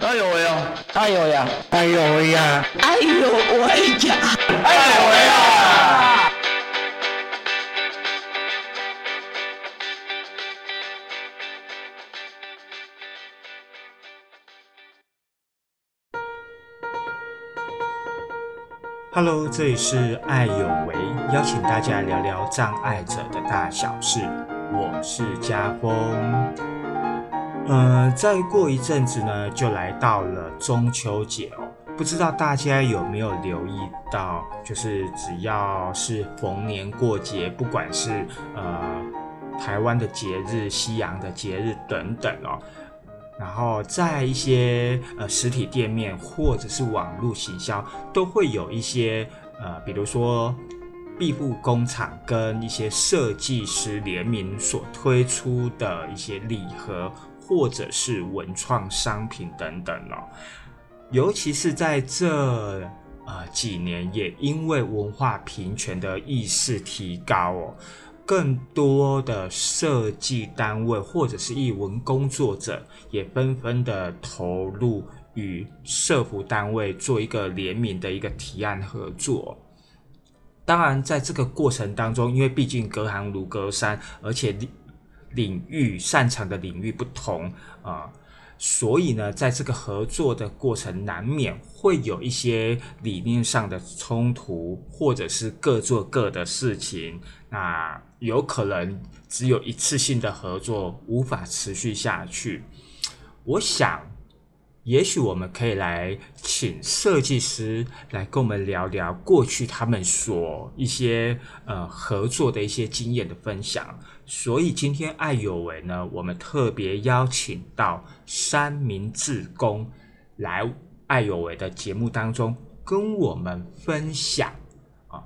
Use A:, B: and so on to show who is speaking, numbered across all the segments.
A: 哎呦喂呀！
B: 哎呦呀！
C: 哎呦喂呀！
B: 哎呦喂呀！
A: 哎呦喂呀
C: ！Hello，这里是爱有为，邀请大家聊聊障碍者的大小事。我是家峰。呃，再过一阵子呢，就来到了中秋节哦。不知道大家有没有留意到，就是只要是逢年过节，不管是呃台湾的节日、西洋的节日等等哦，然后在一些呃实体店面或者是网络行销，都会有一些呃，比如说庇护工厂跟一些设计师联名所推出的一些礼盒，或者是文创商品等等哦。尤其是在这呃几年，也因为文化平权的意识提高哦。更多的设计单位或者是艺文工作者也纷纷的投入与社服单位做一个联名的一个提案合作。当然，在这个过程当中，因为毕竟隔行如隔山，而且领域擅长的领域不同啊、所以呢，在这个合作的过程，难免会有一些理念上的冲突，或者是各做各的事情。那有可能只有一次性的合作无法持续下去。我想，也许我们可以来请设计师来跟我们聊聊过去他们所一些呃合作的一些经验的分享。所以今天爱有为呢，我们特别邀请到三明治工来爱有为的节目当中跟我们分享啊。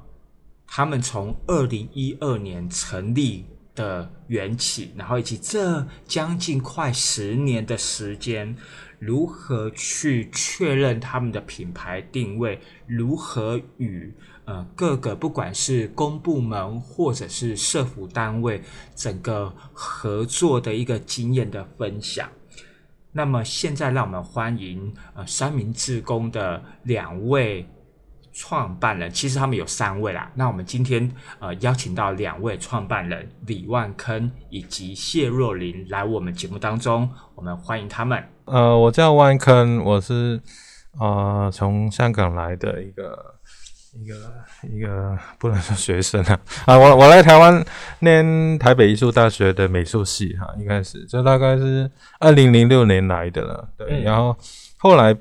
C: 他们从二零一二年成立的缘起，然后以及这将近快十年的时间，如何去确认他们的品牌定位，如何与呃各个不管是公部门或者是社府单位整个合作的一个经验的分享。那么现在让我们欢迎呃三明治工的两位。创办人其实他们有三位啦，那我们今天呃邀请到两位创办人李万坑以及谢若琳来我们节目当中，我们欢迎他们。
D: 呃，我叫万坑，我是呃从香港来的一个一个一个不能说学生啊啊，我我来台湾念台北艺术大学的美术系哈，一开始这大概是二零零六年来的了，对，嗯、然后后来。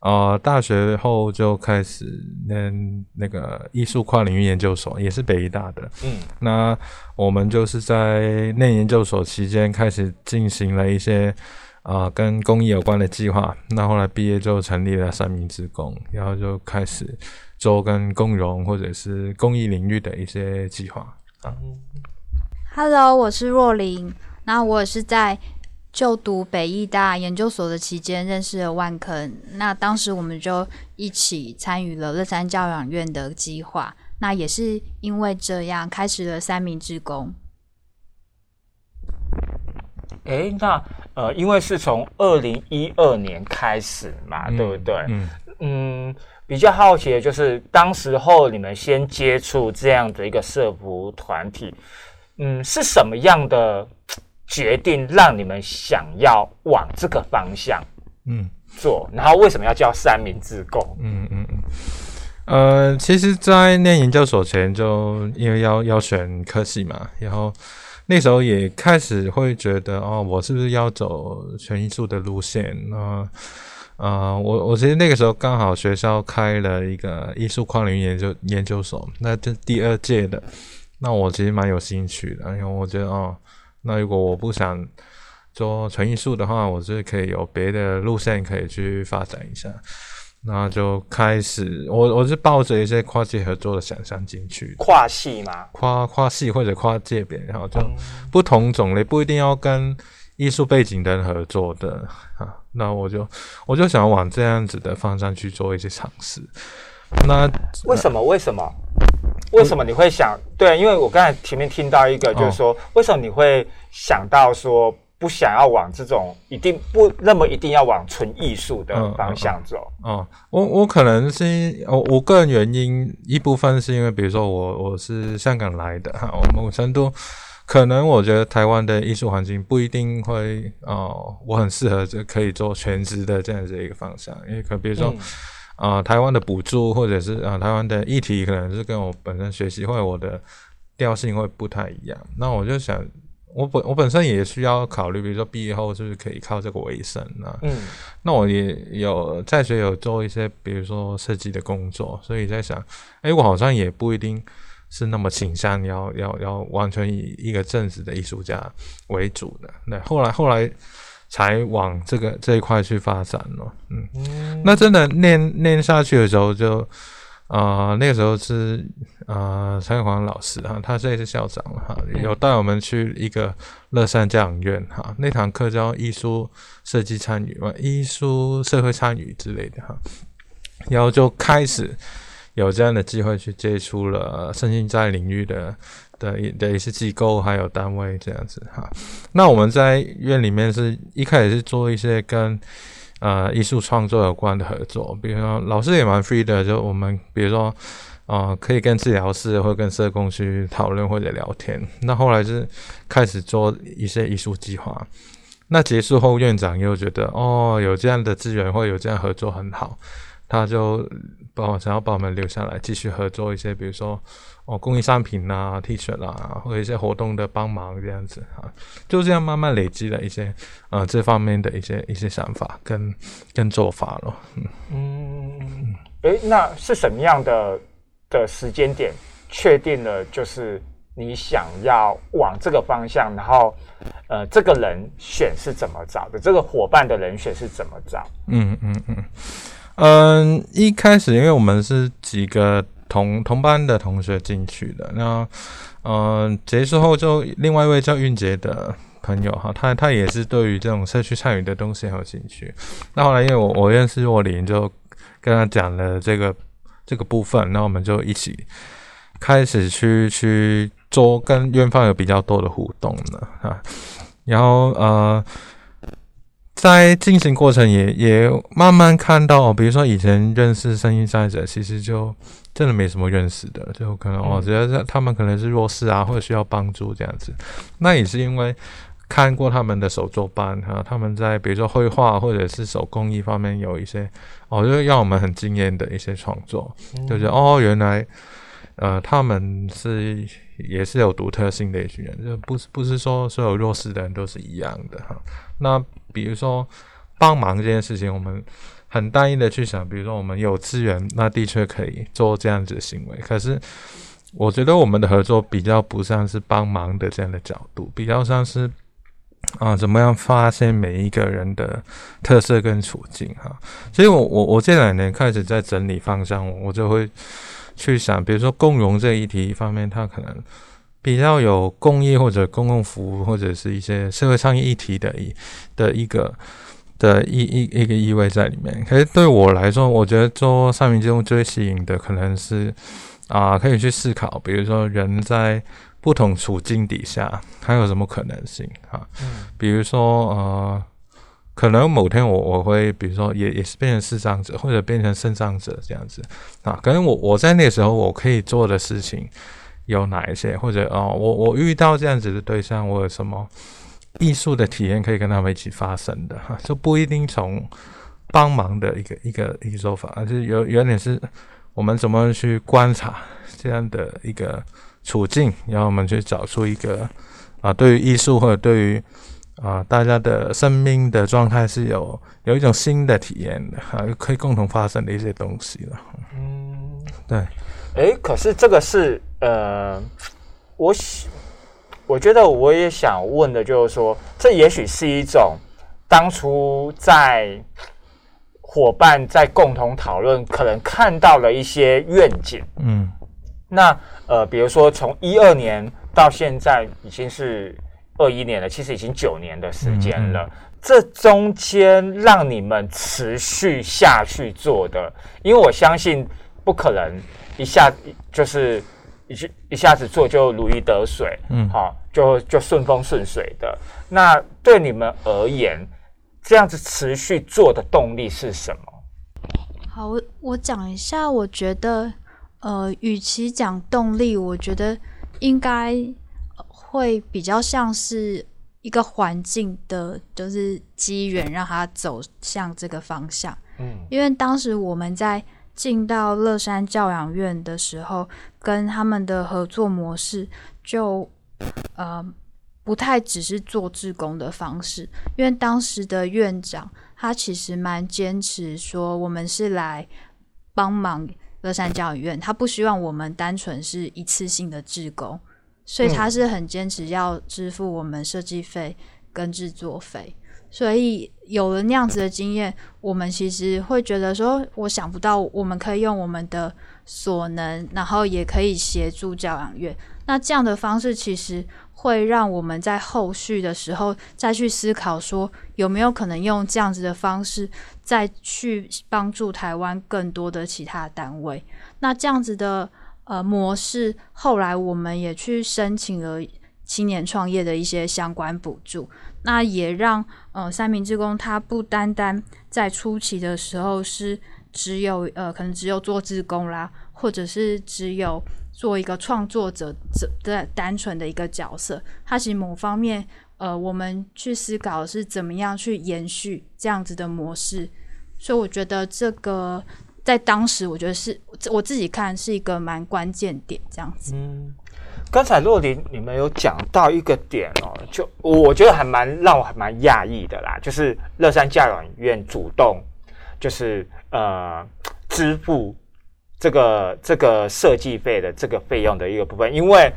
D: 呃，大学后就开始念那个艺术跨领域研究所，也是北医大的。嗯，那我们就是在念研究所期间开始进行了一些啊、呃、跟公益有关的计划。那后来毕业就成立了三明治工，然后就开始做跟共融或者是公益领域的一些计划。啊
E: ，Hello，我是若琳，那我也是在。就读北艺大研究所的期间，认识了万坑。那当时我们就一起参与了乐山教养院的计划。那也是因为这样，开始了三明治工。
A: 哎，那呃，因为是从二零一二年开始嘛，嗯、对不对？嗯嗯，比较好奇的就是，当时候你们先接触这样的一个社服团体，嗯，是什么样的？决定让你们想要往这个方向，嗯，做，然后为什么要叫三明治工？
D: 嗯嗯嗯，呃，其实，在念研究所前，就因为要要选科系嘛，然后那时候也开始会觉得，哦，我是不是要走全艺术的路线？那呃，我我其实那个时候刚好学校开了一个艺术跨领域研究研究所，那这第二届的，那我其实蛮有兴趣的，因为我觉得，哦。那如果我不想做纯艺术的话，我是可以有别的路线可以去发展一下。那就开始，我我是抱着一些跨界合作的想象进去。
A: 跨系嘛？
D: 跨跨系或者跨界别，然后就不同种类，不一定要跟艺术背景的人合作的啊。那我就我就想往这样子的方向去做一些尝试。那
A: 为什么？为什么？为什么你会想？对，因为我刚才前面听到一个，就是说，哦、为什么你会想到说
C: 不想要往这种一定不那么一定要往纯艺术的方向走？
D: 哦，我我可能是我我个人原因一部分是因为，比如说我我是香港来的哈，我某程度可能我觉得台湾的艺术环境不一定会哦，我很适合这可以做全职的这样子一个方向，因为可比如说啊，台湾的补助或者是啊台湾的议题可能是跟我本身学习或者我的调性会不太一样，那我就想。我本我本身也需要考虑，比如说毕业后是不是可以靠这个为生呢？嗯，那我也有在学有做一些，比如说设计的工作，所以在想，哎，我好像也不一定是那么倾向要要要完全以一个正式的艺术家为主的。那后来后来才往这个这一块去发展了。嗯，那真的念念下去的时候就。啊，那个时候是啊，蔡广老师哈，他现在是校长了哈，有带我们去一个乐山教养院哈，那堂课叫艺术设计参与嘛，艺术社会参与之类的哈，然后就开始有这样的机会去接触了身心在领域的的一的一些机构还有单位这样子哈，那我们在院里面是一开始是做一些跟。呃，艺术创作有关的合作，比如说老师也蛮 free 的，就我们比如说，呃，可以跟治疗师或跟社工去讨论或者聊天。那后来是开始做一些艺术计划。那结束后，院长又觉得哦，有这样的资源或有这样合作很好，他就把我想要把我们留下来继续合作一些，比如说。哦，公益商品啊、T 恤啦，或者一些活动的帮忙这样子啊，就这样慢慢累积了一些呃这方面的一些一些想法跟跟做法咯。
C: 嗯，哎，那是什么样的的时间点确定了？就是你想要往这个方向，然后呃，这个人选是怎么找的？这个伙伴的人选是怎么找？
D: 嗯嗯嗯嗯，一开始因为我们是几个。同同班的同学进去的，那嗯结束后就另外一位叫韵杰的朋友哈，他他也是对于这种社区参与的东西很有兴趣。那后来因为我我认识若琳，就跟他讲了这个这个部分，那我们就一起开始去去做跟院方有比较多的互动了啊。然后呃在进行过程也也慢慢看到，比如说以前认识声音障碍者，其实就。真的没什么认识的，就可能我，觉得他们可能是弱势啊，或者需要帮助这样子。那也是因为看过他们的手作班哈，他们在比如说绘画或者是手工艺方面有一些哦，就让我们很惊艳的一些创作，就是哦，原来呃他们是也是有独特性的一群人，就不是不是说所有弱势的人都是一样的哈。那比如说帮忙这件事情，我们。很单一的去想，比如说我们有资源，那的确可以做这样子的行为。可是，我觉得我们的合作比较不像是帮忙的这样的角度，比较像是啊，怎么样发现每一个人的特色跟处境哈。所以我我我这两年开始在整理方向，我就会去想，比如说共融这一题方面，它可能比较有公益或者公共服务或者是一些社会倡议议题的一的一个。的一一一个意味在里面，可是对我来说，我觉得做三明治最吸引的可能是啊，可以去思考，比如说人在不同处境底下，还有什么可能性啊？嗯，比如说呃，可能某天我我会，比如说也也是变成视障者，或者变成肾障者这样子啊，可能我我在那个时候我可以做的事情有哪一些，或者哦，我我遇到这样子的对象，我有什么？艺术的体验可以跟他们一起发生的哈，就不一定从帮忙的一个一个一个说法，而是有有点是我们怎么去观察这样的一个处境，然后我们去找出一个啊，对于艺术或者对于啊大家的生命的状态是有有一种新的体验的哈，可以共同发生的一些东西了。嗯，对。
C: 哎，可是这个是呃，我喜。我觉得我也想问的，就是说，这也许是一种当初在伙伴在共同讨论，可能看到了一些愿景。嗯，那呃，比如说从一二年到现在已经是二一年了，其实已经九年的时间了。这中间让你们持续下去做的，因为我相信不可能一下就是。一一下子做就如鱼得水，嗯，好，就就顺风顺水的。那对你们而言，这样子持续做的动力是什么？
E: 好，我我讲一下，我觉得，呃，与其讲动力，我觉得应该会比较像是一个环境的，就是机缘让他走向这个方向。嗯，因为当时我们在进到乐山教养院的时候，跟他们的合作模式就呃不太只是做志工的方式，因为当时的院长。他其实蛮坚持说，我们是来帮忙乐山教养院，他不希望我们单纯是一次性的志工，所以他是很坚持要支付我们设计费跟制作费。所以有了那样子的经验，我们其实会觉得说，我想不到我们可以用我们的所能，然后也可以协助教养院。那这样的方式其实。会让我们在后续的时候再去思考，说有没有可能用这样子的方式再去帮助台湾更多的其他单位。那这样子的呃模式，后来我们也去申请了青年创业的一些相关补助，那也让呃三明治工他不单单在初期的时候是只有呃可能只有做志工啦，或者是只有。做一个创作者这的单纯的一个角色，他其实某方面，呃，我们去思考是怎么样去延续这样子的模式，所以我觉得这个在当时，我觉得是我自己看是一个蛮关键点，这样子。
C: 嗯，刚才洛林你们有讲到一个点哦，就我觉得还蛮让我还蛮讶异的啦，就是乐山教养院主动就是呃支付。这个这个设计费的这个费用的一个部分，因为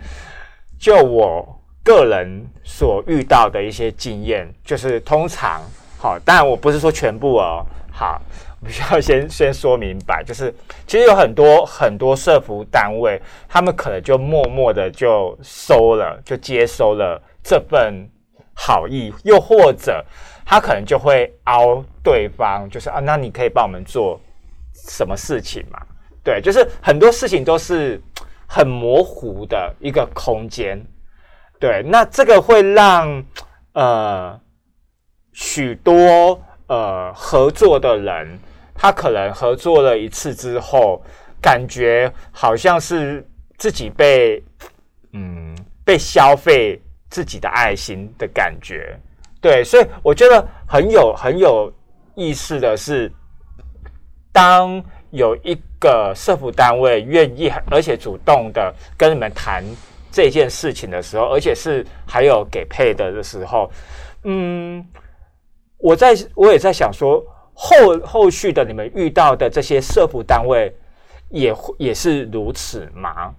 C: 就我个人所遇到的一些经验，就是通常好，当然我不是说全部哦，好，必须要先先说明白，就是其实有很多很多社服单位，他们可能就默默的就收了，就接收了这份好意，又或者他可能就会凹对方，就是啊，那你可以帮我们做什么事情嘛？对，就是很多事情都是很模糊的一个空间。对，那这个会让呃许多呃合作的人，他可能合作了一次之后，感觉好像是自己被嗯被消费自己的爱心的感觉。对，所以我觉得很有很有意思的是，当。有一个社服单位愿意而且主动的跟你们谈这件事情的时候，而且是还有给配的的时候，嗯，我在我也在想说，后后续的你们遇到的这些社服单位也也是如此吗？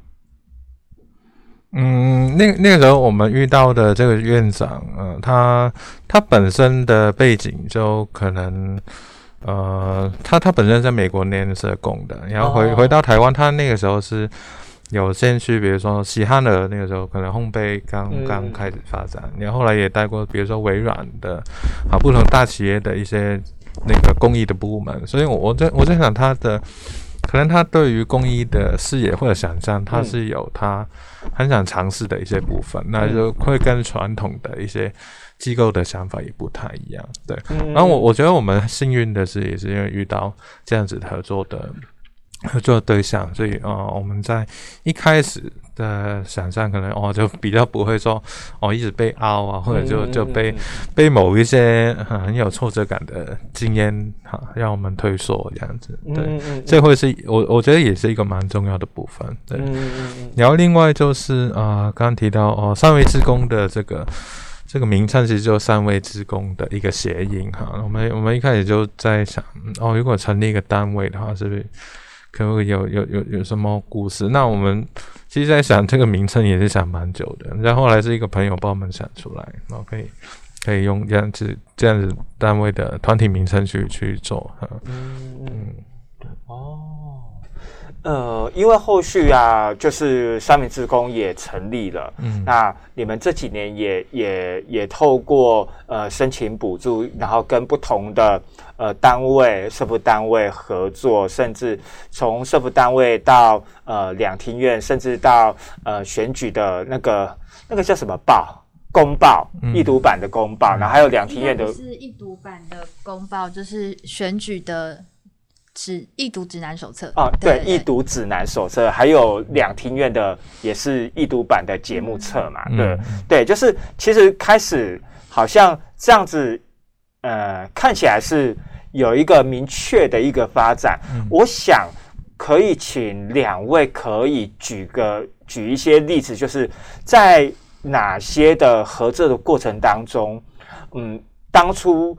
D: 嗯，那那个时候我们遇到的这个院长，嗯，他他本身的背景就可能。呃，他他本身在美国念社工的，然后回回到台湾，他那个时候是有先去，比如说西汉的那个时候，可能烘焙刚刚开始发展，然后后来也带过，比如说微软的啊，不同大企业的一些那个公益的部门，所以我我在我在想他的，可能他对于公益的视野或者想象，他是有他很想尝试的一些部分，那就会跟传统的一些。机构的想法也不太一样，对。然后我我觉得我们幸运的是，也是因为遇到这样子合作的 合作对象，所以哦，我们在一开始的想象可能哦，就比较不会说哦，一直被凹啊，或者就就被被某一些很有挫折感的经验哈，让我们退缩这样子。对，这会是我我觉得也是一个蛮重要的部分。对。然后另外就是啊，刚刚提到哦，三维职工的这个。这个名称其实就三位职工的一个谐音哈。我们我们一开始就在想，哦，如果成立一个单位的话，是不是可不可以有有有有什么故事？那我们其实在想这个名称也是想蛮久的。然后后来是一个朋友帮我们想出来，然后可以可以用这样子这样子单位的团体名称去去做。
C: 嗯嗯，哦，呃，因为后续啊，就是三明治工也成立了，嗯，那你们这几年也也也透过呃申请补助，然后跟不同的呃单位、社福单位合作，甚至从社福单位到呃两厅院，甚至到呃选举的那个那个叫什么报？公报，易读版的公报，然后还有两厅院的
E: 是易读版的公报，就是选举的。指易读指南手册
C: 啊，对，易读指南手册，还有两厅院的也是易读版的节目册嘛，对对，就是其实开始好像这样子，呃，看起来是有一个明确的一个发展。我想可以请两位可以举个举一些例子，就是在哪些的合作的过程当中，嗯，当初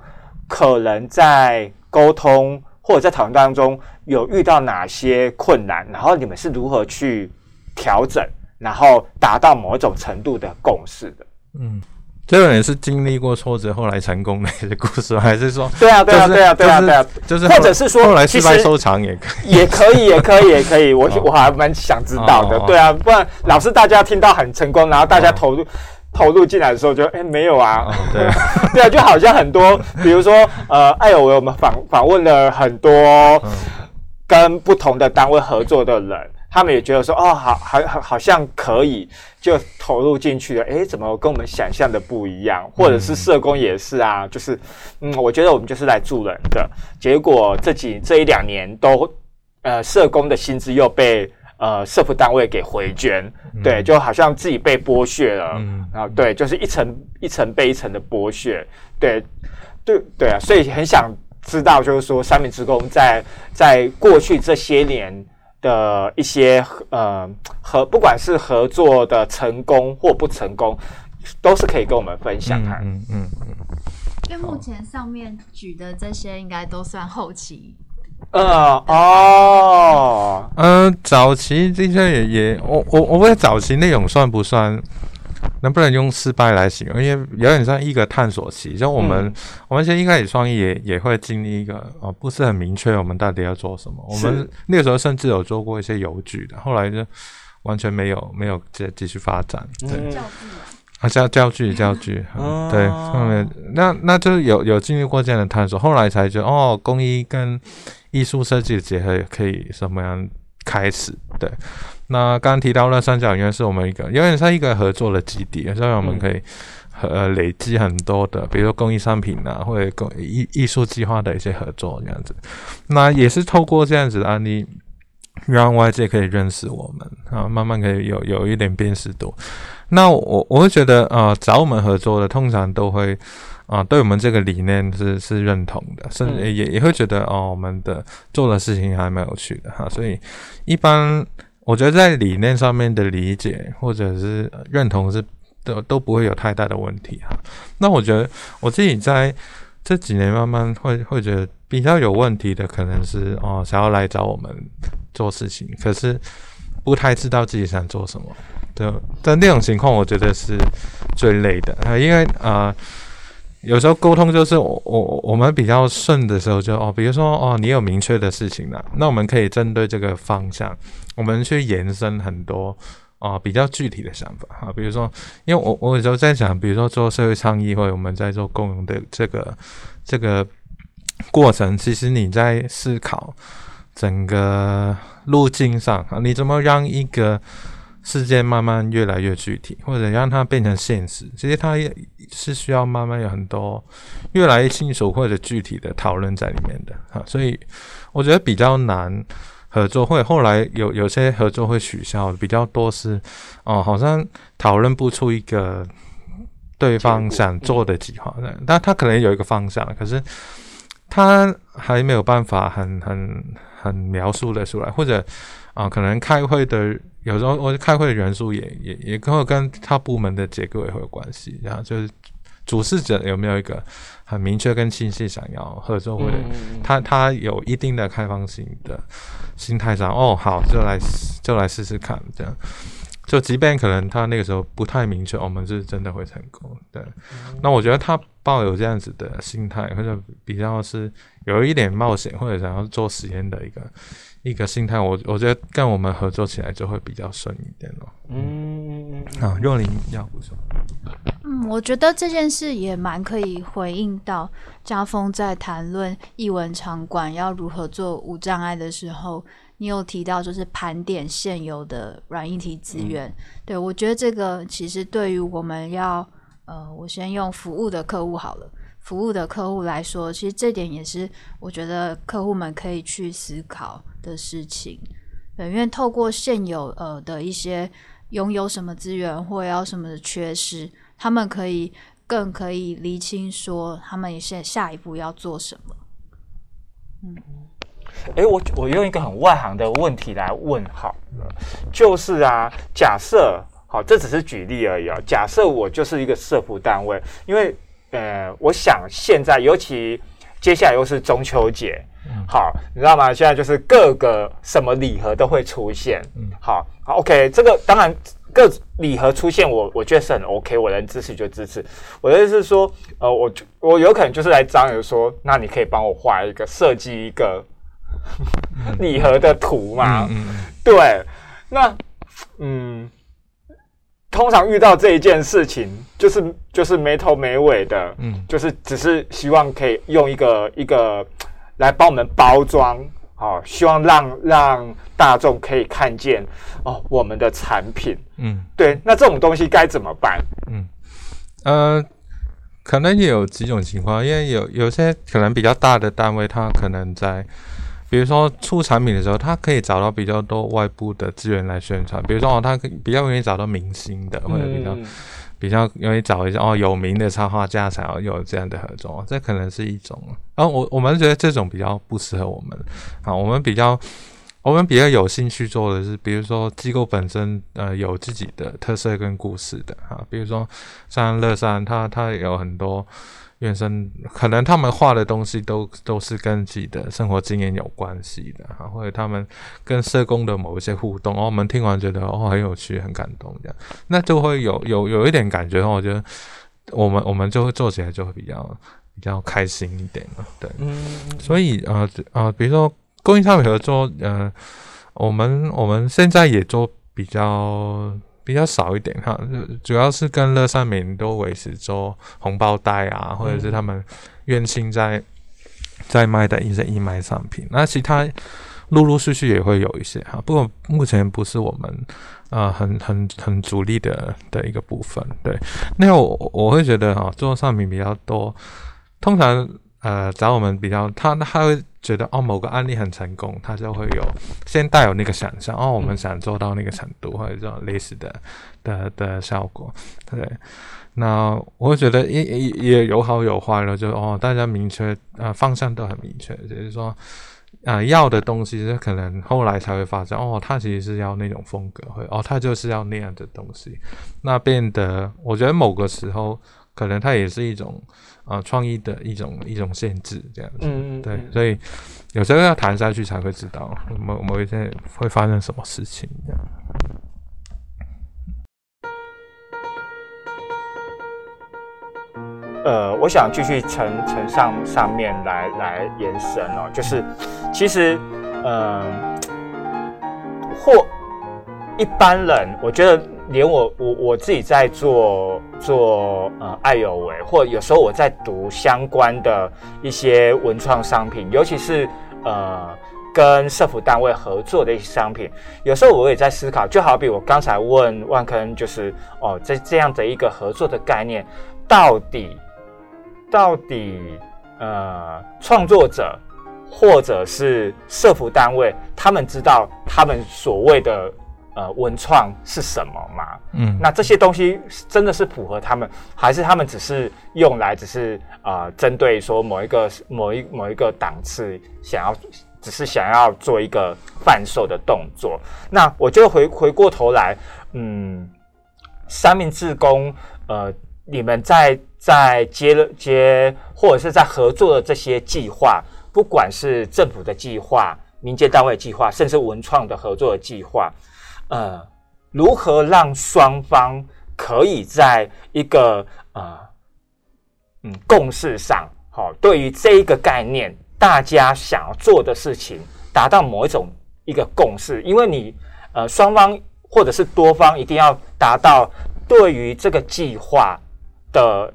C: 可能在沟通。或者在讨论当中有遇到哪些困难，然后你们是如何去调整，然后达到某一种程度的共识的？
D: 嗯，这个也是经历过挫折后来成功的故事，还是说？
C: 对啊，对啊，对啊，对啊，对啊，
D: 就是
C: 或者是说
D: 后来失败收场也可
C: 以，也可以，也可以，也可以。我我还蛮想知道的，对啊，不然老是大家听到很成功，然后大家投入。投入进来的时候就哎没有啊，
D: 对
C: 对啊，就好像很多，比如说呃，艾尔维我们访访问了很多跟不同的单位合作的人，他们也觉得说哦，好好好好像可以就投入进去了，哎，怎么跟我们想象的不一样？或者是社工也是啊，就是嗯，我觉得我们就是来助人的，结果这几这一两年都呃，社工的薪资又被。呃，社福单位给回捐，对，就好像自己被剥削了，然后对，就是一层一层被一层的剥削，对，对，对啊，所以很想知道，就是说三明职工在在过去这些年的一些呃合，不管是合作的成功或不成功，都是可以跟我们分享的。嗯嗯
E: 嗯。因为目前上面举的这些，应该都算后期。
C: 呃哦，
D: 嗯，早期这些也也，我我我问早期内容算不算？能不能用失败来形容？因为有点像一个探索期，像我们我们现在一开始创业也也会经历一个哦，不是很明确我们到底要做什么。我们那个时候甚至有做过一些邮局的，后来就完全没有没有再继续发展。对，啊教教具教具，对，后面那那就有有经历过这样的探索，后来才觉得哦，工艺跟艺术设计的结合可以什么样开始？对，那刚刚提到了三角园是我们一个有点像一个合作的基地，所以我们可以呃累积很多的，比如说工艺商品啊，或者工艺艺术计划的一些合作这样子。那也是透过这样子的案例，让外界可以认识我们啊，慢慢可以有有一点辨识度。那我我会觉得啊，找我们合作的通常都会。啊，对我们这个理念是是认同的，甚至也也会觉得哦，我们的做的事情还蛮有趣的哈。所以一般我觉得在理念上面的理解或者是认同是都都不会有太大的问题哈。那我觉得我自己在这几年慢慢会会觉得比较有问题的，可能是哦想要来找我们做事情，可是不太知道自己想做什么对。但那种情况，我觉得是最累的啊，因为啊。有时候沟通就是我我我们比较顺的时候就哦，比如说哦，你有明确的事情了，那我们可以针对这个方向，我们去延伸很多啊比较具体的想法啊，比如说，因为我我有时候在想，比如说做社会倡议或者我们在做共融的这个这个过程，其实你在思考整个路径上啊，你怎么让一个。事件慢慢越来越具体，或者让它变成现实，其实它也是需要慢慢有很多越来越清楚或者具体的讨论在里面的哈。所以我觉得比较难合作，会后来有有些合作会取消，比较多是哦，好像讨论不出一个对方想做的计划，但他可能有一个方向，可是他还没有办法很很很描述的出来，或者啊，可能开会的。有时候我开会的人数也也也跟跟他部门的结构也会有关系，然后就是主事者有没有一个很明确跟清晰想要合作，或者他他有一定的开放性的心态上，哦好就来就来试试看这样。就即便可能他那个时候不太明确，我们是真的会成功。对，那我觉得他抱有这样子的心态，或者比较是有一点冒险或者想要做实验的一个一个心态，我我觉得跟我们合作起来就会比较顺一点咯。嗯，好，若琳要补充。
E: 嗯，我觉得这件事也蛮可以回应到家峰在谈论艺文场馆要如何做无障碍的时候。你有提到就是盘点现有的软硬体资源，对我觉得这个其实对于我们要呃，我先用服务的客户好了，服务的客户来说，其实这点也是我觉得客户们可以去思考的事情。对，因为透过现有呃的一些拥有什么资源或要什么的缺失，他们可以更可以厘清说他们现下一步要做什么。
C: 嗯。哎，我我用一个很外行的问题来问好了，就是啊，假设好，这只是举例而已啊。假设我就是一个社服单位，因为呃，我想现在尤其接下来又是中秋节，好，你知道吗？现在就是各个什么礼盒都会出现，嗯，好，好，OK，这个当然各礼盒出现，我我觉得是很 OK，我能支持就支持。我的意思是说，呃，我我有可能就是来张友说，那你可以帮我画一个设计一个。礼盒的图嘛，对，那嗯，通常遇到这一件事情，就是就是没头没尾的，嗯，就是只是希望可以用一个一个来帮我们包装，好，希望让让大众可以看见哦我们的产品，嗯，对，那这种东西该怎么办？嗯，
D: 呃，可能也有几种情况，因为有有些可能比较大的单位，它可能在。比如说出产品的时候，他可以找到比较多外部的资源来宣传。比如说哦，他比较容易找到明星的，或者比较比较容易找一些哦有名的插画家才要有这样的合作。这可能是一种。然后我我们觉得这种比较不适合我们啊。我们比较我们比较有兴趣做的是，比如说机构本身呃有自己的特色跟故事的啊。比如说像乐山，它它有很多。原生可能他们画的东西都 都是跟自己的生活经验有关系的哈，或者他们跟社工的某一些互动，哦，我们听完觉得哦很有趣，很感动这样，那就会有有有一点感觉，我觉得我们我们就会做起来就会比较比较开心一点嘛，对，嗯，所以呃呃，比如说供应商合作，呃，我们我们现在也做比较。比较少一点哈，主要是跟乐善美都维持做红包袋啊，或者是他们院庆在在卖的一些义卖商品。那其他陆陆续续也会有一些哈，不过目前不是我们啊很很很主力的的一个部分。对，那我我会觉得哈，做商品比较多，通常呃找我们比较，他他会。觉得哦，某个案例很成功，他就会有先带有那个想象哦，我们想做到那个程度或者这种类似的的的效果，对。那我觉得也也也有好有坏了，就哦，大家明确啊方向都很明确，就是说啊要的东西，可能后来才会发现哦，他其实是要那种风格，会哦，他就是要那样的东西，那变得我觉得某个时候可能它也是一种。啊，创意的一种一种限制，这样子，嗯嗯，对，所以有时候要谈下去才会知道某某一天会发生什么事情，这样。
C: 呃，我想继续从从上上面来来延伸哦，就是其实，呃，或一般人，我觉得。连我我我自己在做做呃爱有为，或有时候我在读相关的一些文创商品，尤其是呃跟社服单位合作的一些商品，有时候我也在思考，就好比我刚才问万坑，就是哦这这样的一个合作的概念，到底到底呃创作者或者是社服单位，他们知道他们所谓的。呃，文创是什么嘛？嗯，那这些东西真的是符合他们，还是他们只是用来只是啊，针对说某一个某一某一个档次，想要只是想要做一个贩售的动作？那我就回回过头来，嗯，三明治工，呃，你们在在接了接或者是在合作的这些计划，不管是政府的计划、民间单位计划，甚至文创的合作的计划。呃，如何让双方可以在一个呃嗯共识上，好，对于这一个概念，大家想要做的事情，达到某一种一个共识，因为你呃双方或者是多方一定要达到对于这个计划的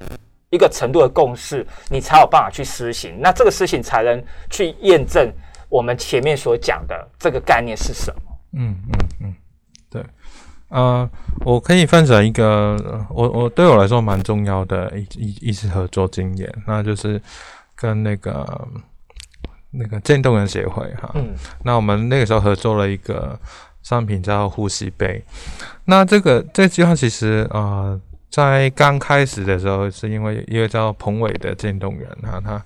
C: 一个程度的共识，你才有办法去施行，那这个事情才能去验证我们前面所讲的这个概念是什么。
D: 嗯嗯嗯，呃，我可以分享一个我我对我来说蛮重要的一一一次合作经验，那就是跟那个那个渐冻人协会哈，嗯，那我们那个时候合作了一个商品叫呼吸杯，那这个这个计划其实呃在刚开始的时候是因为一个叫彭伟的渐冻人哈，他。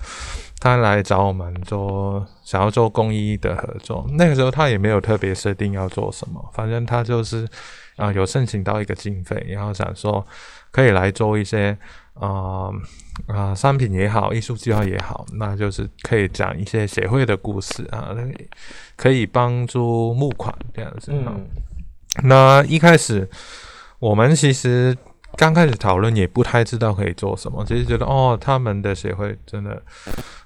D: 他来找我们做想要做公益的合作，那个时候他也没有特别设定要做什么，反正他就是啊有申请到一个经费，然后想说可以来做一些啊啊商品也好，艺术计划也好，那就是可以讲一些协会的故事啊，可以帮助募款这样子。嗯，那一开始我们其实。刚开始讨论也不太知道可以做什么，只是觉得哦，他们的协会真的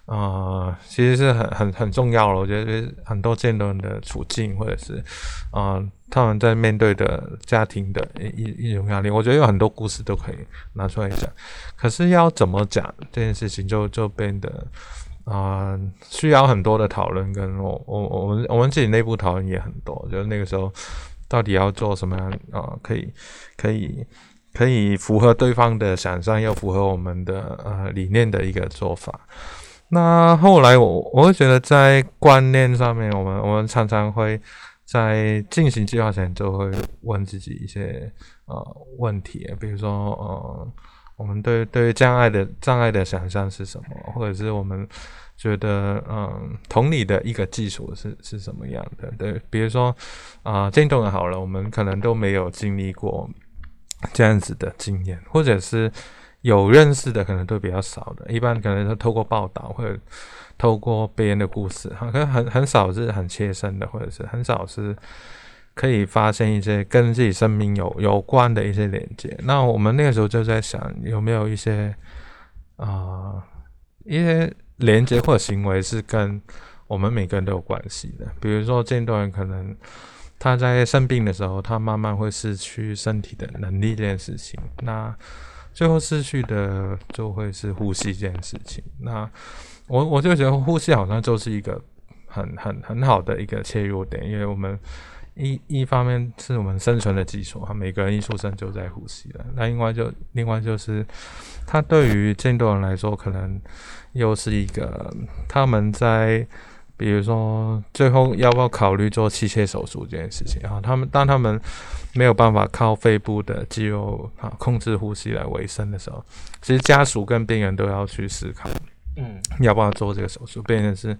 D: 啊，其实是很很很重要了。我觉得很多见人的处境，或者是啊，他们在面对的家庭的一一种压力，我觉得有很多故事都可以拿出来讲。可是要怎么讲这件事情，就就变得啊，需要很多的讨论。跟我我我们我们自己内部讨论也很多，就是那个时候到底要做什么样啊，可以可以。可以符合对方的想象，又符合我们的呃理念的一个做法。那后来我我会觉得，在观念上面，我们我们常常会在进行计划前就会问自己一些呃问题，比如说呃，我们对对障碍的障碍的想象是什么，或者是我们觉得嗯同理的一个基础是是什么样的？对，比如说啊，渐冻好了，我们可能都没有经历过。这样子的经验，或者是有认识的，可能都比较少的。一般可能是透过报道，或者透过别人的故事，哈，可能很很少是很切身的，或者是很少是可以发现一些跟自己生命有有关的一些连接。那我们那个时候就在想，有没有一些啊一些连接或行为是跟我们每个人都有关系的？比如说，这段可能。他在生病的时候，他慢慢会失去身体的能力这件事情，那最后失去的就会是呼吸这件事情。那我我就觉得呼吸好像就是一个很很很好的一个切入点，因为我们一一方面是我们生存的基础，哈，每个人一出生就在呼吸了。那另外就另外就是，他对于渐冻人来说，可能又是一个他们在。比如说，最后要不要考虑做器械手术这件事情啊？他们当他们没有办法靠肺部的肌肉啊控制呼吸来维生的时候，其实家属跟病人都要去思考，嗯，要不要做这个手术？变成是，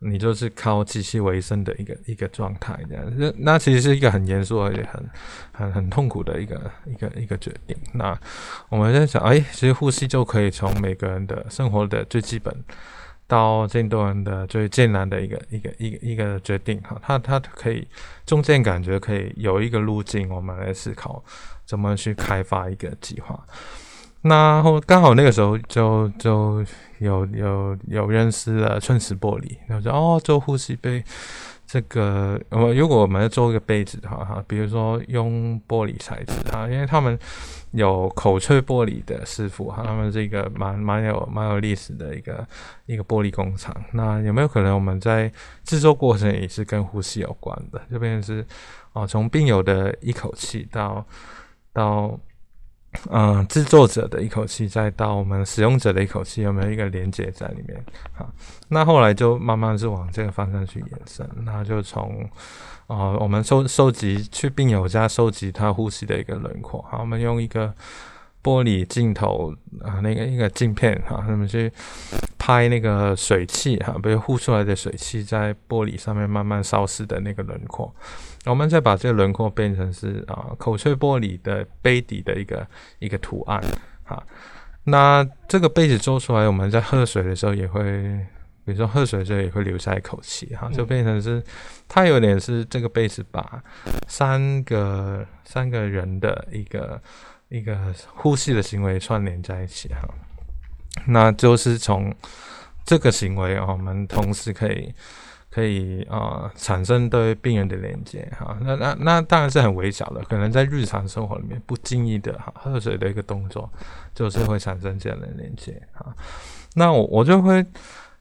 D: 你就是靠机器维生的一个一个状态这样。那那其实是一个很严肃而且很很很痛苦的一个一个一个决定。那我们在想，哎，其实呼吸就可以从每个人的生活的最基本。到渐冻人的最艰难的一个一个一个一个决定哈，他他可以中间感觉可以有一个路径，我们来思考怎么去开发一个计划。那后刚好那个时候就就有有有认识了春石玻璃，然后就哦做呼吸杯。这个，呃，如果我们做一个杯子的话，哈，比如说用玻璃材质，哈，因为他们有口吹玻璃的师傅，哈，他们是一个蛮蛮有蛮有历史的一个一个玻璃工厂。那有没有可能我们在制作过程也是跟呼吸有关的？这边是哦，从病友的一口气到到。嗯，制作者的一口气，再到我们使用者的一口气，有没有一个连接在里面？好，那后来就慢慢是往这个方向去延伸。那就从啊，我们收收集去病友家收集他呼吸的一个轮廓。好，我们用一个玻璃镜头啊，那个一个镜片哈，那么去拍那个水汽哈，比如呼出来的水汽在玻璃上面慢慢消失的那个轮廓。我们再把这个轮廓变成是啊口吹玻璃的杯底的一个一个图案，哈，那这个杯子做出来，我们在喝水的时候也会比如说喝水的时候也会留下一口气哈，就变成是它有点是这个杯子把三个三个人的一个一个呼吸的行为串联在一起哈，那就是从这个行为啊，我们同时可以。可以啊，产生对病人的连接哈，那那那当然是很微小的，可能在日常生活里面不经意的哈，喝水的一个动作，就是会产生这样的连接哈。那我我就会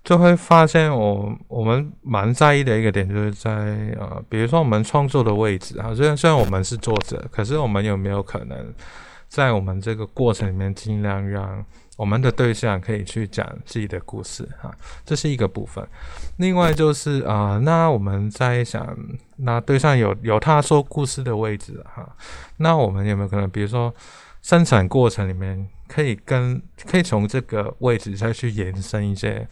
D: 就会发现，我我们蛮在意的一个点，就是在呃，比如说我们创作的位置哈，虽然虽然我们是作者，可是我们有没有可能在我们这个过程里面尽量让。我们的对象可以去讲自己的故事，哈，这是一个部分。另外就是啊，那我们在想，那对象有有他说故事的位置，哈，那我们有没有可能，比如说生产过程里面，可以跟可以从这个位置再去延伸一些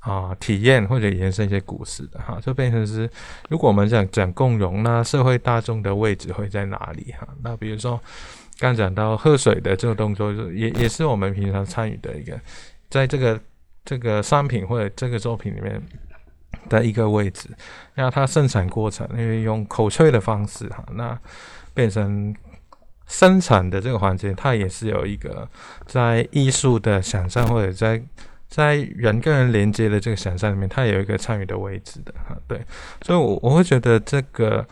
D: 啊体验，或者延伸一些故事的，哈，就变成是，如果我们讲讲共融，那社会大众的位置会在哪里，哈？那比如说。刚讲到喝水的这个动作，也也是我们平常参与的一个，在这个这个商品或者这个作品里面的一个位置。那它生产过程，因为用口吹的方式哈，那变成生产的这个环节，它也是有一个在艺术的想象或者在在人跟人连接的这个想象里面，它有一个参与的位置的哈。对，所以，我我会觉得这个。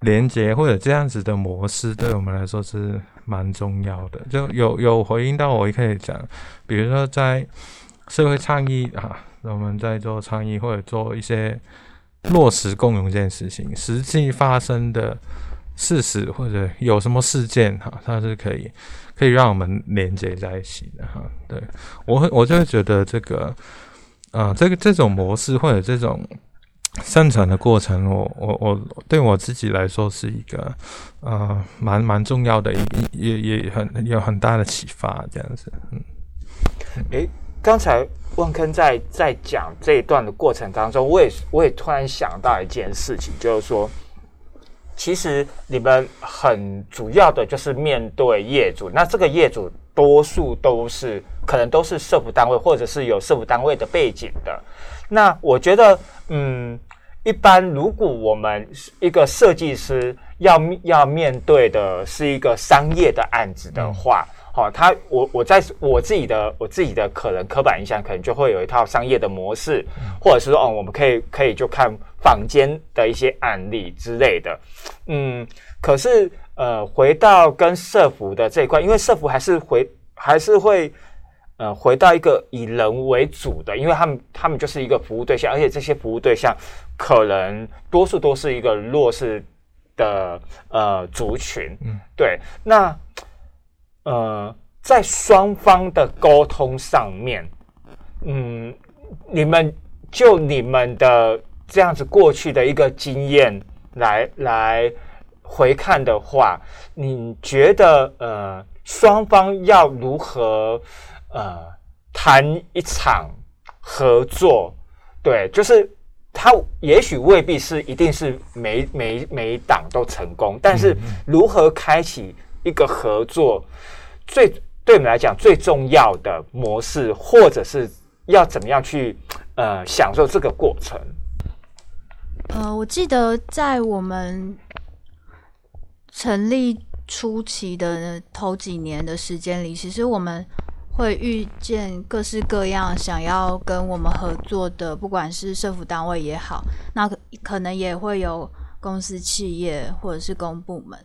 D: 连接或者这样子的模式，对我们来说是蛮重要的。就有有回应到我一开始讲，比如说在社会倡议啊，我们在做倡议或者做一些落实共融这件事情，实际发生的事实或者有什么事件哈，它是可以可以让我们连接在一起的哈。对我我就会觉得这个啊，这个这种模式或者这种。生产的过程，我我我对我自己来说是一个呃蛮蛮重要的，也也也很有很大的启发，这样子。嗯，
C: 诶，刚才万坑在在讲这一段的过程当中，我也我也突然想到一件事情，就是说，其实你们很主要的就是面对业主，那这个业主多数都是可能都是社服单位，或者是有社服单位的背景的。那我觉得，嗯。一般，如果我们一个设计师要要面对的是一个商业的案子的话，好，他我我在我自己的我自己的可能刻板印象，可能就会有一套商业的模式，或者是说，哦，我们可以可以就看坊间的一些案例之类的，嗯，可是呃，回到跟社服的这一块，因为社服还是回还是会。呃，回到一个以人为主的，因为他们他们就是一个服务对象，而且这些服务对象可能多数都是一个弱势的呃族群。嗯，对。那呃，在双方的沟通上面，嗯，你们就你们的这样子过去的一个经验来来回看的话，你觉得呃，双方要如何？呃，谈一场合作，对，就是他也许未必是一定是每每每档都成功，但是如何开启一个合作，最对我们来讲最重要的模式，或者是要怎么样去呃享受这个过程？
E: 呃，我记得在我们成立初期的头几年的时间里，其实我们。会遇见各式各样想要跟我们合作的，不管是社府单位也好，那可能也会有公司企业或者是公部门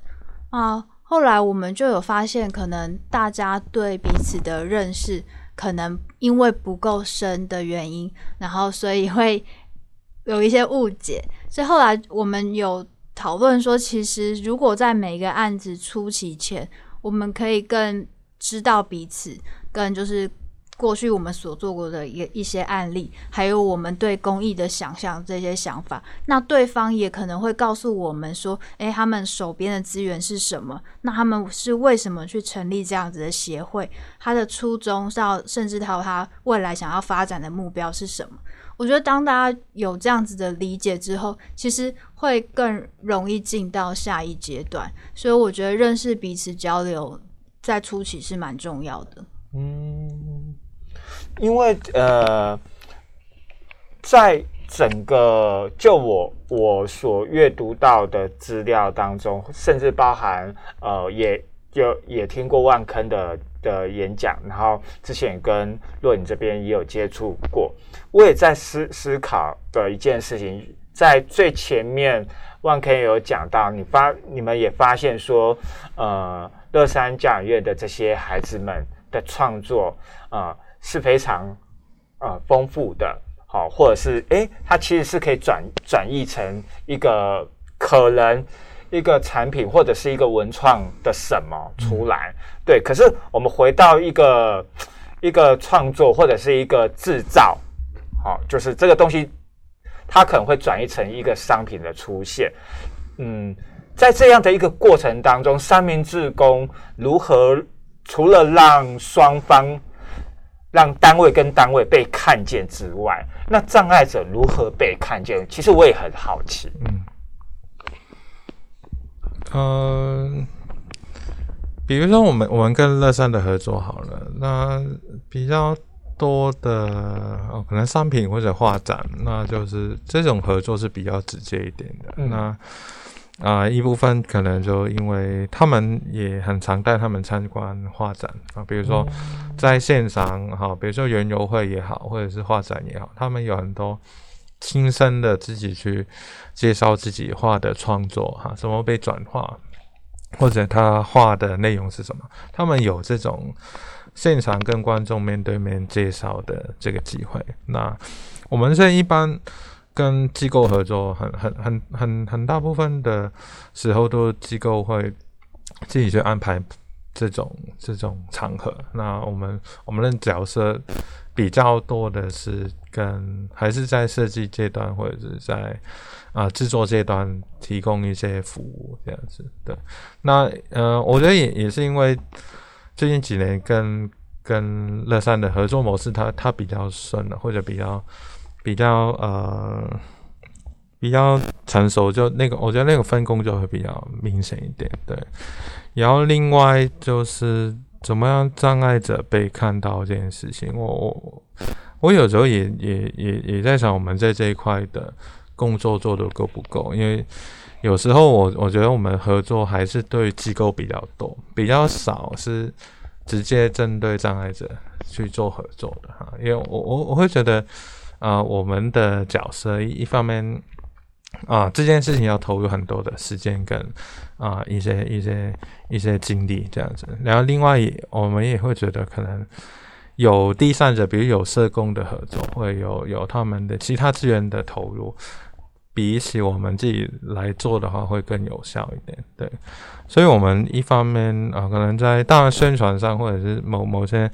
E: 啊。后来我们就有发现，可能大家对彼此的认识，可能因为不够深的原因，然后所以会有一些误解。所以后来我们有讨论说，其实如果在每一个案子初期前，我们可以更知道彼此。跟就是过去我们所做过的一一些案例，还有我们对公益的想象这些想法，那对方也可能会告诉我们说，诶，他们手边的资源是什么？那他们是为什么去成立这样子的协会？他的初衷到甚至到他未来想要发展的目标是什么？我觉得当大家有这样子的理解之后，其实会更容易进到下一阶段。所以我觉得认识彼此、交流在初期是蛮重要的。
C: 嗯，因为呃，在整个就我我所阅读到的资料当中，甚至包含呃，也就也听过万坑的的演讲，然后之前跟若隐这边也有接触过，我也在思思考的一件事情，在最前面万坑有讲到，你发你们也发现说，呃，乐山教养院的这些孩子们的创作啊是非常呃丰富的。好，或者是诶，它其实是可以转转译成一个可能一个产品，或者是一个文创的什么出来。对，可是我们回到一个一个创作或者是一个制造，好，就是这个东西它可能会转译成一个商品的出现。嗯，在这样的一个过程当中，三明治工如何除了让双方让单位跟单位被看见之外，那障碍者如何被看见？其实我也很好奇。嗯，
D: 呃，比如说我们我们跟乐山的合作好了，那比较多的哦，可能商品或者画展，那就是这种合作是比较直接一点的。那啊，一部分可能就因为他们也很常带他们参观画展啊，比如说在现场哈，比如说园游会也好，或者是画展也好，他们有很多亲身的自己去介绍自己画的创作哈，什么被转化，或者他画的内容是什么，他们有这种现场跟观众面对面介绍的这个机会。那我们现在一般。跟机构合作，很很很很很大部分的时候，都机构会自己去安排这种这种场合。那我们我们的角色比较多的是跟还是在设计阶段，或者是在啊制作阶段提供一些服务这样子。对，那呃，我觉得也也是因为最近几年跟跟乐山的合作模式，它它比较顺了，或者比较。比较呃比较成熟，就那个我觉得那个分工就会比较明显一点，对。然后另外就是怎么样障碍者被看到这件事情，我我我有时候也也也也在想，我们在这一块的工作做的够不够？因为有时候我我觉得我们合作还是对机构比较多，比较少是直接针对障碍者去做合作的哈。因为我我我会觉得。啊，我们的角色一方面啊，这件事情要投入很多的时间跟啊一些一些一些精力这样子。然后另外，我们也会觉得可能有第三者，比如有社工的合作，会有有他们的其他资源的投入，比起我们自己来做的话，会更有效一点。对，所以我们一方面啊，可能在当然宣传上，或者是某某些。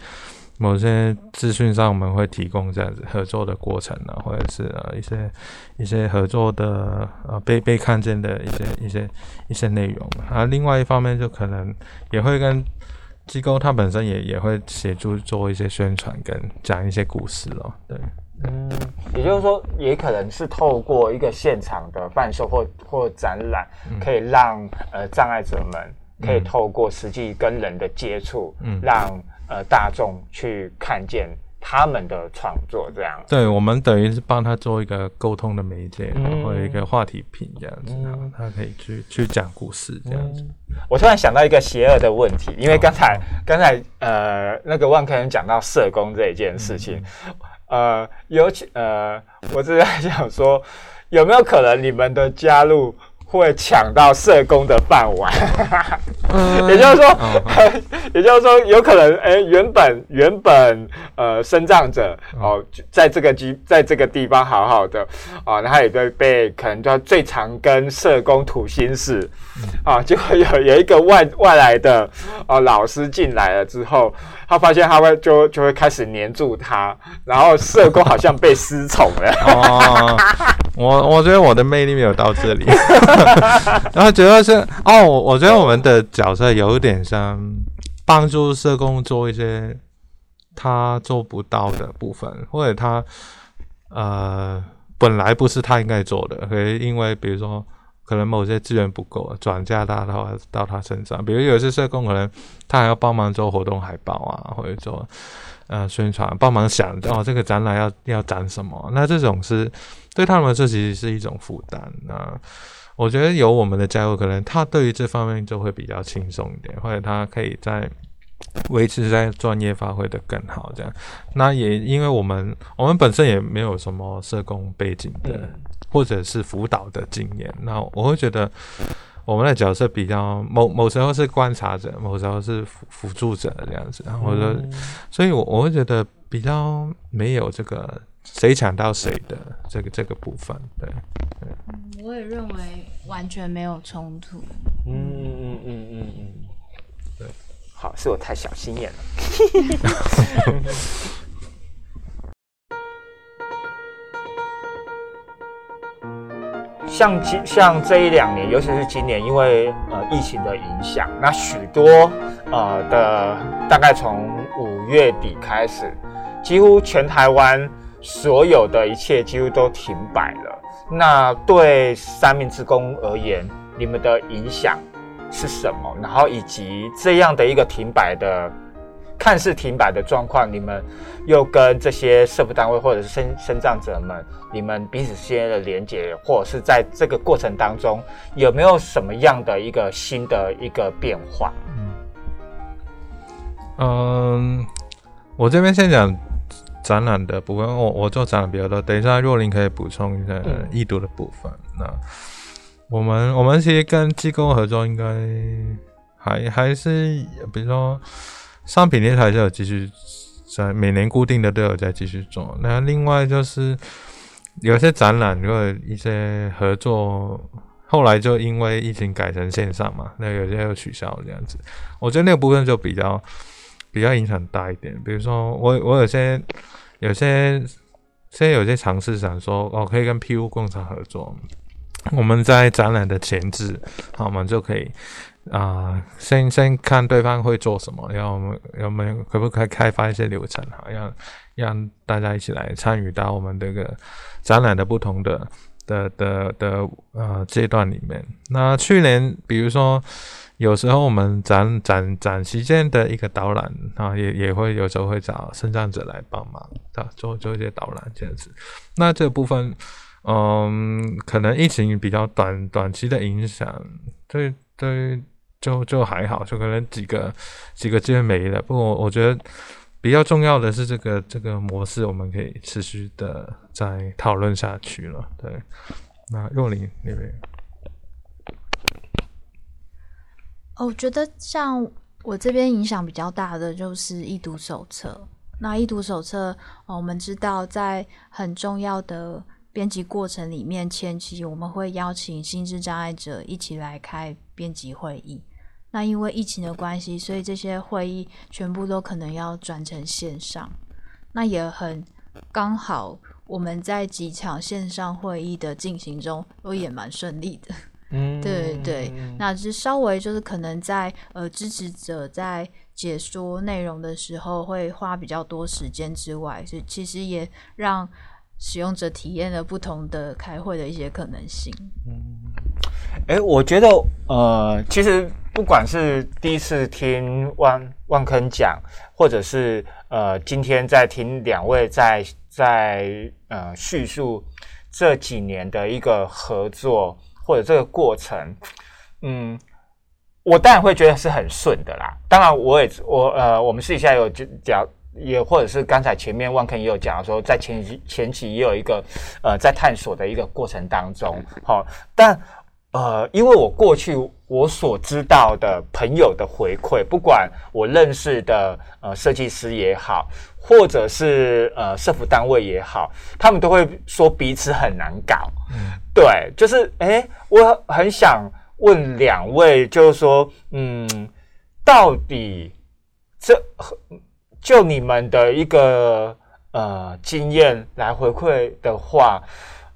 D: 某些资讯上，我们会提供这样子合作的过程啊，或者是呃一些一些合作的呃被被看见的一些一些一些内容啊。另外一方面，就可能也会跟机构它本身也也会协助做一些宣传跟讲一些故事哦。对，
C: 嗯，也就是说，也可能是透过一个现场的贩售或或展览，可以让呃障碍者们可以透过实际跟人的接触，嗯，让。呃，大众去看见他们的创作，这样。
D: 对我们等于是帮他做一个沟通的媒介，然后一个话题品这样子，他可以去去讲故事这样子。
C: 我突然想到一个邪恶的问题，因为刚才刚才呃那个万科人讲到社工这一件事情，呃，尤其呃，我是在想说，有没有可能你们的加入？会抢到社工的饭碗，也就是说，也就是说，有可能，哎，原本原本呃，生长者哦，在这个地在这个地方好好的啊，然后也被被可能叫最常跟社工吐心事。啊，结果有有一个外外来的哦老师进来了之后，他发现他会就就会开始黏住他，然后社工好像被失宠了。哦，
D: 我我觉得我的魅力没有到这里。然后主要是哦，我觉得我们的角色有点像帮助社工做一些他做不到的部分，或者他呃本来不是他应该做的，可以因为比如说可能某些资源不够，转嫁到到到他身上。比如有些社工可能他还要帮忙做活动海报啊，或者做呃宣传，帮忙想哦这个展览要要展什么。那这种是对他们这其实是一种负担。那我觉得有我们的加入，可能他对于这方面就会比较轻松一点，或者他可以在。维持在专业发挥的更好，这样。那也因为我们我们本身也没有什么社工背景的，或者是辅导的经验。那我会觉得我们的角色比较某某时候是观察者，某时候是辅辅助者这样子。或者，所以我我会觉得比较没有这个谁抢到谁的这个这个部分。对，
E: 对。我也认为完全没有冲突。嗯嗯嗯嗯
C: 嗯。对好，是我太小心眼了。像今像这一两年，尤其是今年，因为呃疫情的影响，那许多呃的大概从五月底开始，几乎全台湾所有的一切几乎都停摆了。那对三明治工而言，你们的影响？是什么？然后以及这样的一个停摆的，看似停摆的状况，你们又跟这些社福单位或者是生生长者们，你们彼此之间的连接，或者是在这个过程当中，有没有什么样的一个新的一个变化？
D: 嗯，我这边先讲展览的部分，我我做展览比较多，等一下若琳可以补充一下易读的部分。那我们我们其实跟机构合作，应该还还是比如说商品店还是有继续在每年固定的都有在继续做。那另外就是有些展览如果一些合作，后来就因为疫情改成线上嘛，那有些又取消这样子。我觉得那个部分就比较比较影响大一点。比如说我我有些有些现在有些尝试想说，哦，可以跟 PU 工厂合作。我们在展览的前置，好，我们就可以啊，先先看对方会做什么，然后我们我们可不可以开发一些流程，好，让让大家一起来参与到我们这个展览的不同的的的的呃阶段里面。那去年，比如说有时候我们展展展期间的一个导览啊，也也会有时候会找生长者来帮忙，啊，做做一些导览这样子。那这部分。嗯，可能疫情比较短短期的影响，对对，就就还好，就可能几个几个资源没了。不过我觉得比较重要的是这个这个模式，我们可以持续的再讨论下去了。对，那若琳那边，
E: 哦，我觉得像我这边影响比较大的就是易读手册。那易读手册，哦，我们知道在很重要的。编辑过程里面，前期我们会邀请心智障碍者一起来开编辑会议。那因为疫情的关系，所以这些会议全部都可能要转成线上。那也很刚好，我们在几场线上会议的进行中都也蛮顺利的。嗯，对对。那是稍微就是可能在呃支持者在解说内容的时候会花比较多时间之外，是其实也让。使用者体验了不同的开会的一些可能性。
C: 嗯，哎，我觉得呃，其实不管是第一次听万万坑讲，或者是呃今天在听两位在在呃叙述这几年的一个合作或者这个过程，嗯，我当然会觉得是很顺的啦。当然，我也我呃，我们私底下有讲。也或者是刚才前面万坑也有讲说，在前期前期也有一个呃在探索的一个过程当中，好，但呃因为我过去我所知道的朋友的回馈，不管我认识的呃设计师也好，或者是呃社服单位也好，他们都会说彼此很难搞，嗯，对，就是哎，我很想问两位，就是说，嗯，到底这。就你们的一个呃经验来回馈的话，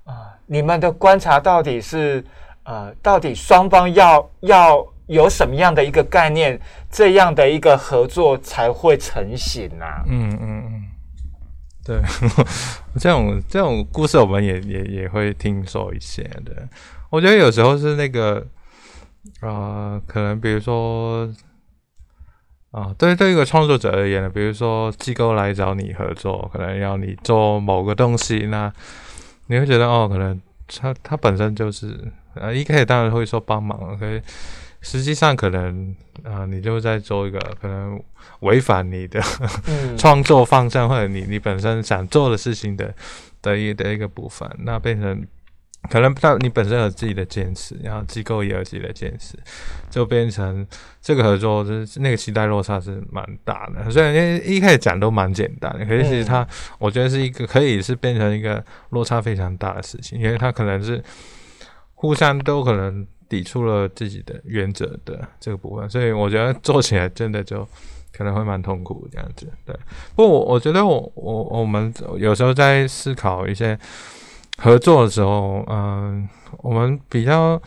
C: 啊，你们的观察到底是呃，到底双方要要有什么样的一个概念，这样的一个合作才会成型啊？嗯嗯嗯，
D: 对，这种这种故事我们也也也会听说一些的。我觉得有时候是那个啊，可能比如说啊，对对一个创作者而言呢，比如说机构来找你合作，可能要你做某个东西，那你会觉得哦，可能他他本身就是啊，一开始当然会说帮忙，可是。实际上可能啊，你就在做一个可能违反你的 创作方向，或者你你本身想做的事情的的一的一个部分，那变成可能他你本身有自己的坚持，然后机构也有自己的坚持，就变成这个合作就是那个期待落差是蛮大的。虽然一一开始讲都蛮简单，可是其实它我觉得是一个可以是变成一个落差非常大的事情，因为它可能是互相都可能。抵触了自己的原则的这个部分，所以我觉得做起来真的就可能会蛮痛苦这样子。对，不过我我觉得我我我们有时候在思考一些合作的时候，嗯，我们比较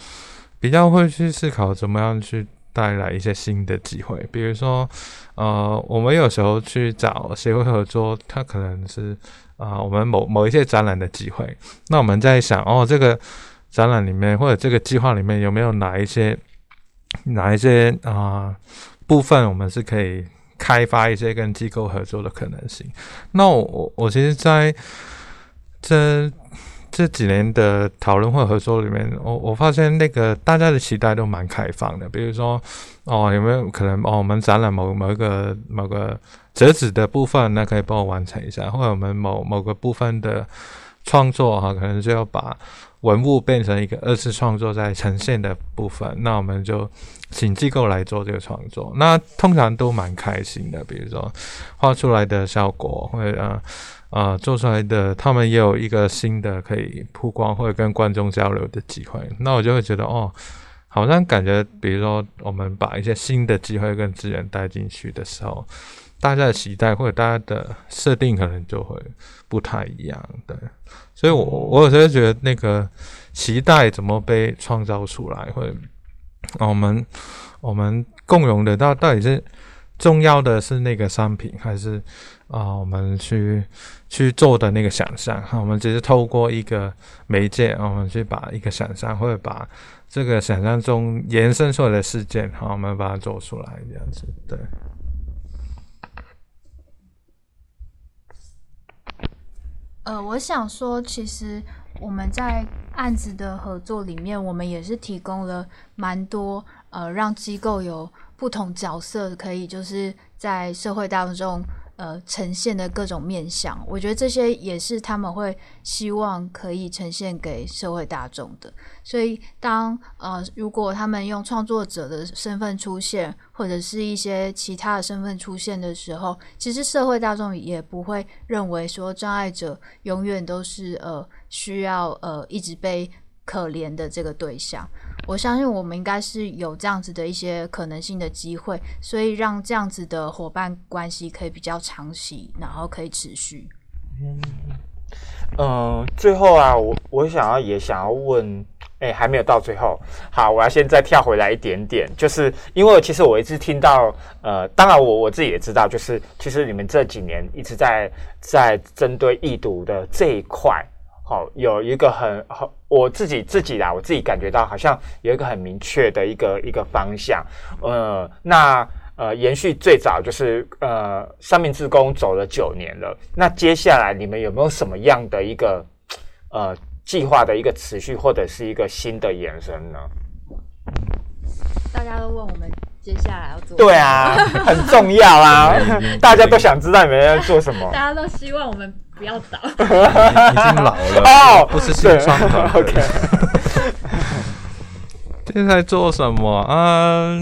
D: 比较会去思考怎么样去带来一些新的机会。比如说，呃，我们有时候去找协会合作，它可能是啊，我们某某一些展览的机会。那我们在想，哦，这个。展览里面或者这个计划里面有没有哪一些哪一些啊部分，我们是可以开发一些跟机构合作的可能性？那我我其实在这这几年的讨论或合作里面，我我发现那个大家的期待都蛮开放的。比如说哦，有没有可能哦，我们展览某某一个某个折纸的部分，那可以帮我完成一下，或者我们某某个部分的创作哈，可能就要把。文物变成一个二次创作在呈现的部分，那我们就请机构来做这个创作。那通常都蛮开心的，比如说画出来的效果，或者啊啊做出来的，他们也有一个新的可以曝光或者跟观众交流的机会。那我就会觉得哦，好像感觉，比如说我们把一些新的机会跟资源带进去的时候，大家的期待或者大家的设定可能就会不太一样对。所以，我我有时候觉得那个期待怎么被创造出来，会我们我们共融的到到底是重要的是那个商品，还是啊我们去去做的那个想象？我们只是透过一个媒介，我们去把一个想象，或者把这个想象中延伸出来的事件，好，我们把它做出来，这样子，对。
E: 呃，我想说，其实我们在案子的合作里面，我们也是提供了蛮多呃，让机构有不同角色，可以就是在社会当中。呃，呈现的各种面相，我觉得这些也是他们会希望可以呈现给社会大众的。所以，当呃，如果他们用创作者的身份出现，或者是一些其他的身份出现的时候，其实社会大众也不会认为说障碍者永远都是呃需要呃一直被可怜的这个对象。我相信我们应该是有这样子的一些可能性的机会，所以让这样子的伙伴关系可以比较长期，然后可以持续。
C: 嗯，最后啊，我我想要也想要问，哎，还没有到最后。好，我要先再跳回来一点点，就是因为其实我一直听到，呃，当然我我自己也知道，就是其实你们这几年一直在在针对易读的这一块。好，有一个很很我自己自己啦，我自己感觉到好像有一个很明确的一个一个方向。呃，那呃，延续最早就是呃，三明治工走了九年了。那接下来你们有没有什么样的一个呃计划的一个持续，或者是一个新的延伸呢？
E: 大家都问我们接下来要做，
C: 对啊，很重要啊，大家都想知道你们要做什么。
E: 大家都希望我们。不要倒，
D: 已经老了哦，不是新创的。
C: OK，
D: 现在做什么啊？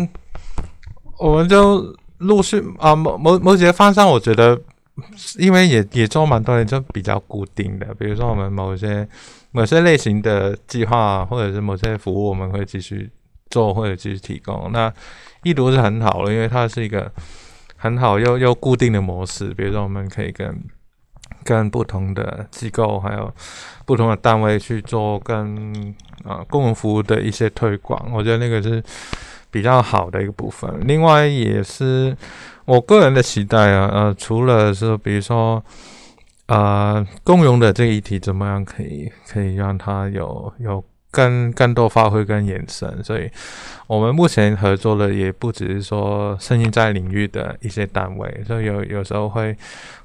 D: 我们就陆续啊，某某某些方向，我觉得，因为也也做蛮多年，就比较固定的。比如说，我们某些某些类型的计划，或者是某些服务，我们会继续做或者继续提供。那一读是很好了，因为它是一个很好又又固定的模式。比如说，我们可以跟跟不同的机构还有不同的单位去做跟啊公共服务的一些推广，我觉得那个是比较好的一个部分。另外也是我个人的期待啊，呃，除了是比如说呃，共融的这一题怎么样可以可以让它有有更更多发挥跟延伸？所以，我们目前合作的也不只是说声音在领域的一些单位，所以有有时候会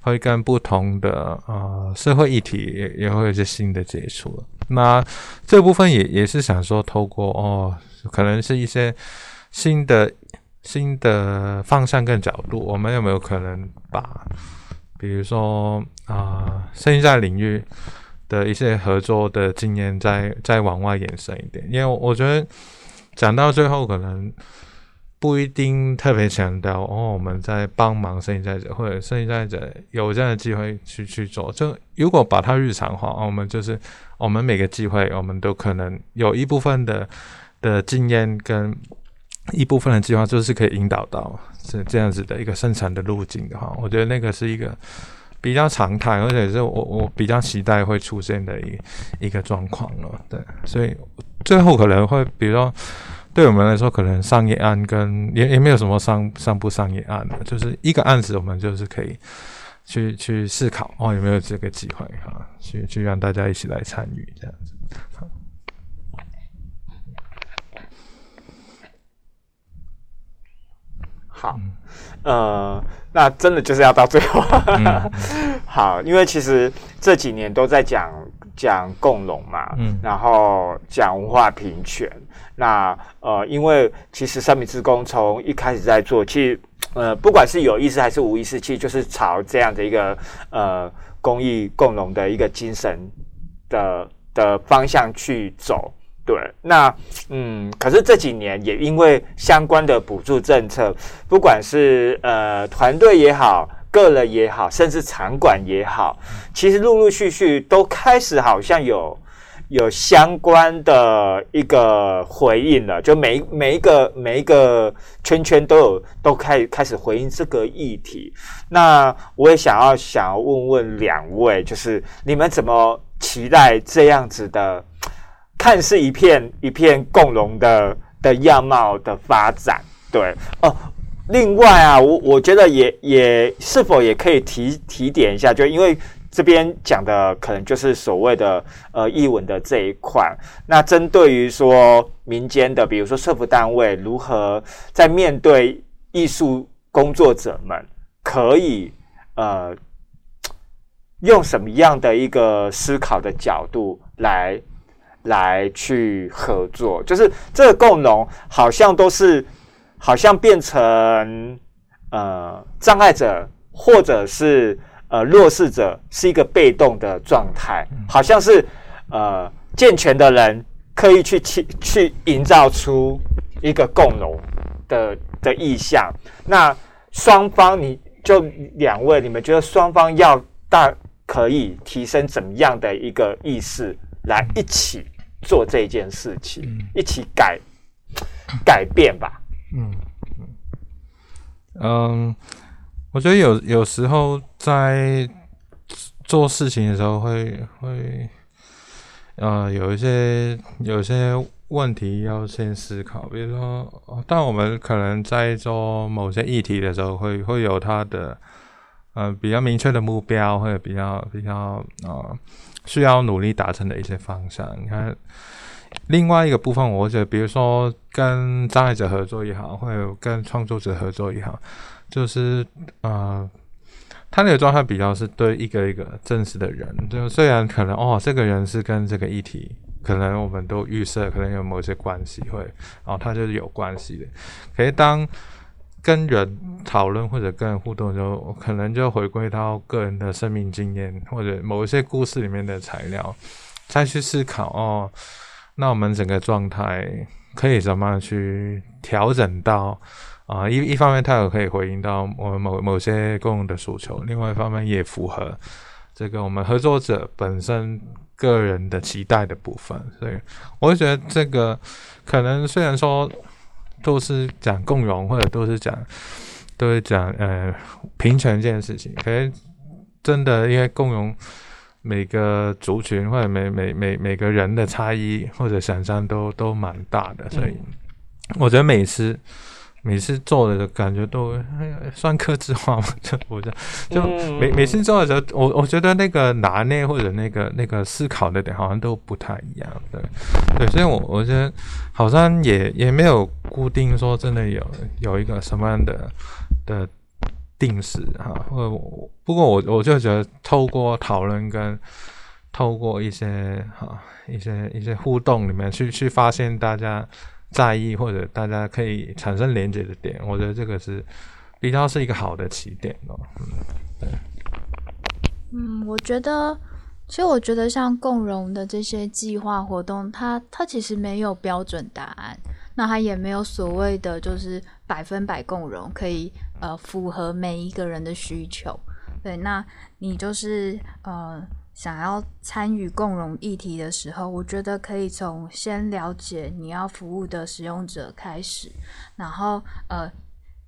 D: 会跟不同的呃社会议题也也会有一些新的接触。那这部分也也是想说，透过哦，可能是一些新的新的方向跟角度，我们有没有可能把？比如说啊，声音在领域的一些合作的经验，再再往外延伸一点，因为我觉得讲到最后，可能不一定特别强调哦，我们在帮忙生意在者，或者生意在者有这样的机会去去做。就如果把它日常化，我们就是我们每个机会，我们都可能有一部分的的经验跟。一部分的计划就是可以引导到是这样子的一个生产的路径的话，我觉得那个是一个比较常态，而且是我我比较期待会出现的一一个状况了。对，所以最后可能会，比如说对我们来说，可能商业案跟也也没有什么商商不商业案的，就是一个案子，我们就是可以去去思考哦，有没有这个机会哈，去去让大家一起来参与这样子。
C: 好，呃，那真的就是要到最后。好，因为其实这几年都在讲讲共荣嘛，嗯，然后讲文化平权。那呃，因为其实三米之工从一开始在做，其实呃，不管是有意识还是无意识，其实就是朝这样的一个呃公益共荣的一个精神的的方向去走。对，那嗯，可是这几年也因为相关的补助政策，不管是呃团队也好，个人也好，甚至场馆也好，其实陆陆续续都开始好像有有相关的一个回应了，就每每一个每一个圈圈都有都开开始回应这个议题。那我也想要想要问问两位，就是你们怎么期待这样子的？看似一片一片共荣的的样貌的发展，对哦。另外啊，我我觉得也也是否也可以提提点一下，就因为这边讲的可能就是所谓的呃译文的这一块。那针对于说民间的，比如说社福单位，如何在面对艺术工作者们，可以呃用什么样的一个思考的角度来？来去合作，就是这个共融好像都是，好像变成呃障碍者或者是呃弱势者是一个被动的状态，好像是呃健全的人刻意去去去营造出一个共融的的意向。那双方你就两位，你们觉得双方要大可以提升怎么样的一个意识来一起？做这件事情，一起改改变吧。嗯
D: 嗯我觉得有有时候在做事情的时候，会会呃有一些有些问题要先思考。比如说，但我们可能在做某些议题的时候，会会有它的呃比较明确的目标，或者比较比较啊。需要努力达成的一些方向。你看，另外一个部分，我觉得，比如说跟障碍者合作也好，或者跟创作者合作也好，就是呃，他那个状态比较是对一个一个真实的人。就虽然可能哦，这个人是跟这个议题，可能我们都预设可能有某些关系，会，然后他就是有关系的。可是当跟人讨论或者跟人互动的时候，可能就回归到个人的生命经验或者某一些故事里面的材料，再去思考哦，那我们整个状态可以怎么样去调整到啊？一一方面，它有可以回应到我们某某些共同的诉求；，另外一方面，也符合这个我们合作者本身个人的期待的部分。所以，我觉得这个可能虽然说。都是讲共荣，或者都是讲，都是讲呃平权这件事情。可是真的，因为共荣每个族群或者每每每每个人的差异或者想象都都蛮大的，所以我觉得每次每次做的感觉都算克制化嘛，就我就就每每次做的时候，我我觉得那个拿捏或者那个那个思考的点好像都不太一样，对。对，所以我我觉得好像也也没有固定说真的有有一个什么样的的定时哈，或不过我我就觉得透过讨论跟透过一些哈一些一些互动里面去去发现大家。在意或者大家可以产生连接的点，我觉得这个是比较是一个好的起点哦。嗯，对。
E: 嗯，我觉得，其实我觉得像共融的这些计划活动，它它其实没有标准答案，那它也没有所谓的就是百分百共融，可以呃符合每一个人的需求。对，那你就是呃。想要参与共融议题的时候，我觉得可以从先了解你要服务的使用者开始，然后呃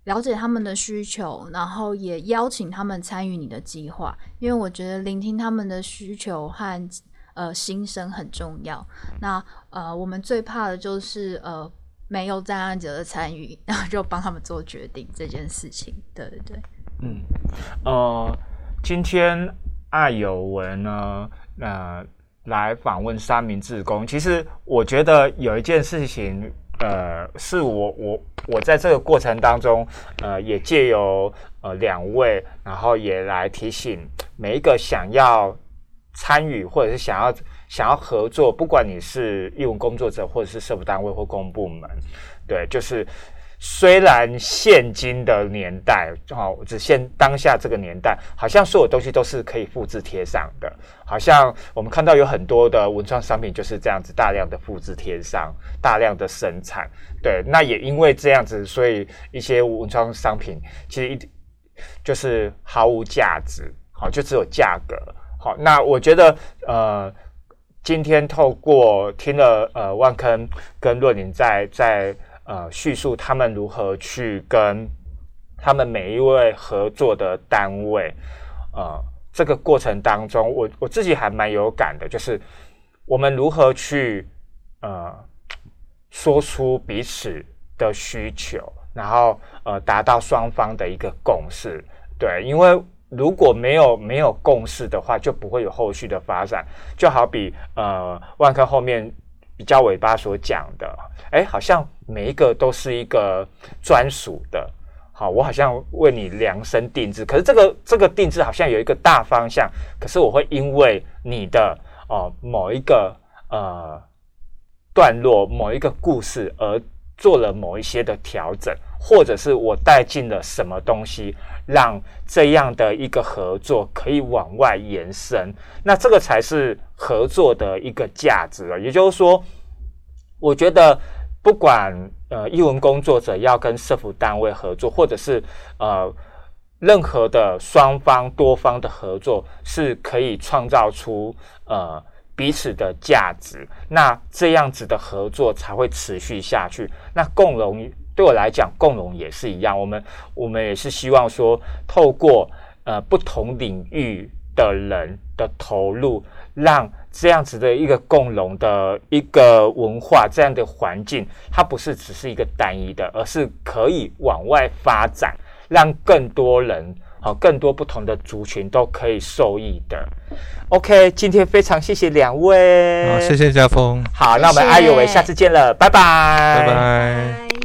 E: 了解他们的需求，然后也邀请他们参与你的计划，因为我觉得聆听他们的需求和呃心声很重要。那呃我们最怕的就是呃没有在案者的参与，然后就帮他们做决定这件事情。对对对，
C: 嗯呃今天。艾有文呢，呃，来访问三明治工。其实我觉得有一件事情，呃，是我我我在这个过程当中，呃，也借由呃两位，然后也来提醒每一个想要参与或者是想要想要合作，不管你是义务工作者或者是社福单位或公部门，对，就是。虽然现今的年代，好，只现当下这个年代，好像所有东西都是可以复制贴上的。好像我们看到有很多的文创商品就是这样子，大量的复制贴上，大量的生产。对，那也因为这样子，所以一些文创商品其实一就是毫无价值，好，就只有价格。好，那我觉得，呃，今天透过听了呃万坑跟若宁在在。呃，叙述他们如何去跟他们每一位合作的单位，呃，这个过程当中，我我自己还蛮有感的，就是我们如何去呃说出彼此的需求，然后呃达到双方的一个共识。对，因为如果没有没有共识的话，就不会有后续的发展。就好比呃万科后面。比较尾巴所讲的，哎，好像每一个都是一个专属的，好，我好像为你量身定制，可是这个这个定制好像有一个大方向，可是我会因为你的哦某一个呃段落某一个故事而做了某一些的调整，或者是我带进了什么东西，让这样的一个合作可以往外延伸，那这个才是。合作的一个价值了，也就是说，我觉得不管呃，译文工作者要跟社福单位合作，或者是呃，任何的双方多方的合作，是可以创造出呃彼此的价值。那这样子的合作才会持续下去。那共荣对我来讲，共荣也是一样。我们我们也是希望说，透过呃不同领域的人的投入。让这样子的一个共荣的一个文化，这样的环境，它不是只是一个单一的，而是可以往外发展，让更多人，好，更多不同的族群都可以受益的。OK，今天非常谢谢两位，
D: 好，谢谢家峰，
C: 好，那我们阿有为下次见了，拜拜，
D: 拜拜。